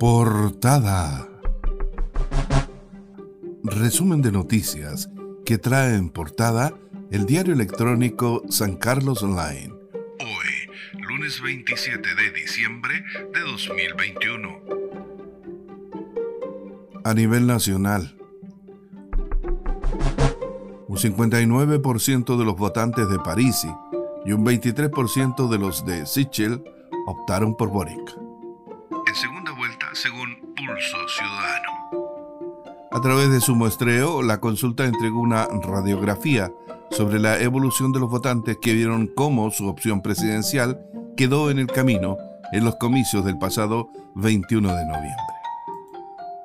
Portada. Resumen de noticias que trae en portada el diario electrónico San Carlos Online. Hoy, lunes 27 de diciembre de 2021. A nivel nacional, un 59% de los votantes de París y un 23% de los de Sichel optaron por Boric. En segunda según Pulso Ciudadano. A través de su muestreo, la consulta entregó una radiografía sobre la evolución de los votantes que vieron cómo su opción presidencial quedó en el camino en los comicios del pasado 21 de noviembre.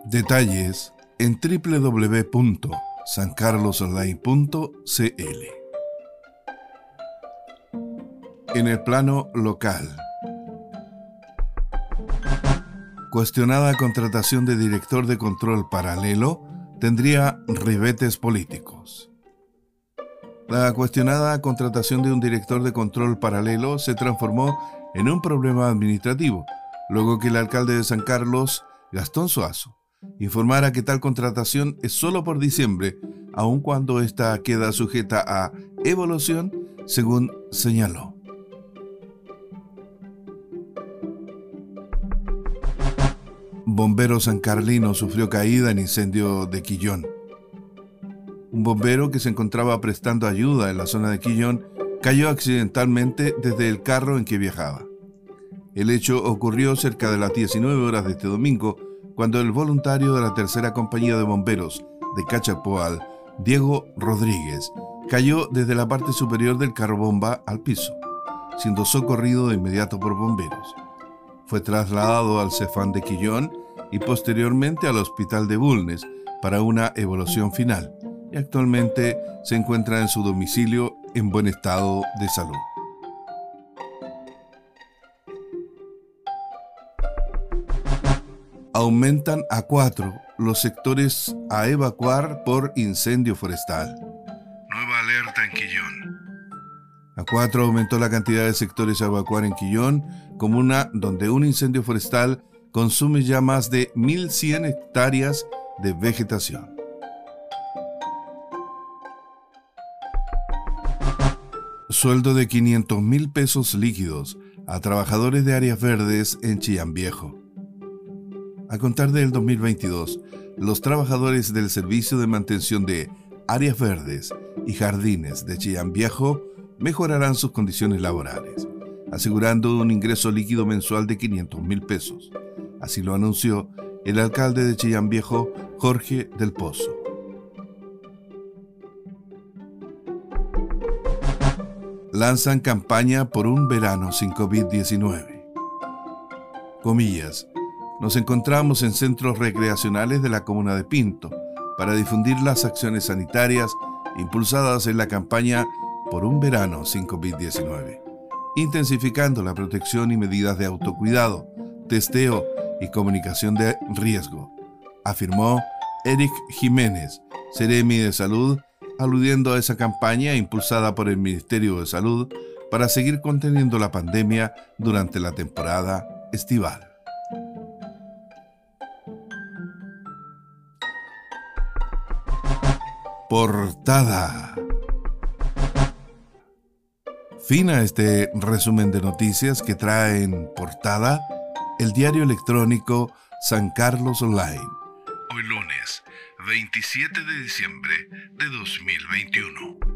Detalles en www.sancarlosonline.cl. En el plano local, cuestionada contratación de director de control paralelo tendría ribetes políticos. La cuestionada contratación de un director de control paralelo se transformó en un problema administrativo, luego que el alcalde de San Carlos, Gastón Suazo, informara que tal contratación es solo por diciembre, aun cuando ésta queda sujeta a evolución, según señaló. Bombero San Carlino sufrió caída en incendio de Quillón. Un bombero que se encontraba prestando ayuda en la zona de Quillón cayó accidentalmente desde el carro en que viajaba. El hecho ocurrió cerca de las 19 horas de este domingo, cuando el voluntario de la tercera compañía de bomberos de Cachapoal, Diego Rodríguez, cayó desde la parte superior del carro bomba al piso, siendo socorrido de inmediato por bomberos. Fue trasladado al Cefán de Quillón y posteriormente al Hospital de Bulnes para una evolución final y actualmente se encuentra en su domicilio en buen estado de salud. Aumentan a cuatro los sectores a evacuar por incendio forestal. Nueva alerta en Quillón. A cuatro aumentó la cantidad de sectores a evacuar en Quillón, comuna donde un incendio forestal consume ya más de 1.100 hectáreas de vegetación. Sueldo de 500 mil pesos líquidos a trabajadores de áreas verdes en Chillán Viejo. A contar del 2022, los trabajadores del Servicio de Mantención de Áreas Verdes y Jardines de Chillán Viejo mejorarán sus condiciones laborales, asegurando un ingreso líquido mensual de 500 mil pesos. Así lo anunció el alcalde de Chillán Viejo, Jorge del Pozo. Lanzan campaña por un verano sin COVID-19. Comillas. Nos encontramos en centros recreacionales de la comuna de Pinto para difundir las acciones sanitarias impulsadas en la campaña por un verano sin COVID-19, intensificando la protección y medidas de autocuidado, testeo y comunicación de riesgo, afirmó Eric Jiménez, Ceremi de Salud, aludiendo a esa campaña impulsada por el Ministerio de Salud para seguir conteniendo la pandemia durante la temporada estival. Portada. Fina este resumen de noticias que trae en portada el diario electrónico San Carlos Online. Hoy lunes, 27 de diciembre de 2021.